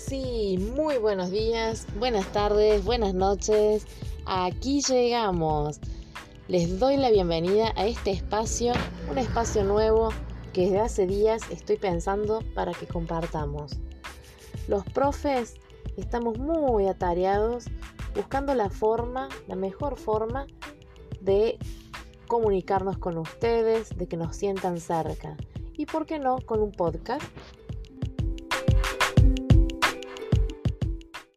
sí, muy buenos días, buenas tardes, buenas noches. Aquí llegamos. Les doy la bienvenida a este espacio, un espacio nuevo que desde hace días estoy pensando para que compartamos. Los profes estamos muy atareados buscando la forma, la mejor forma de comunicarnos con ustedes, de que nos sientan cerca. Y por qué no, con un podcast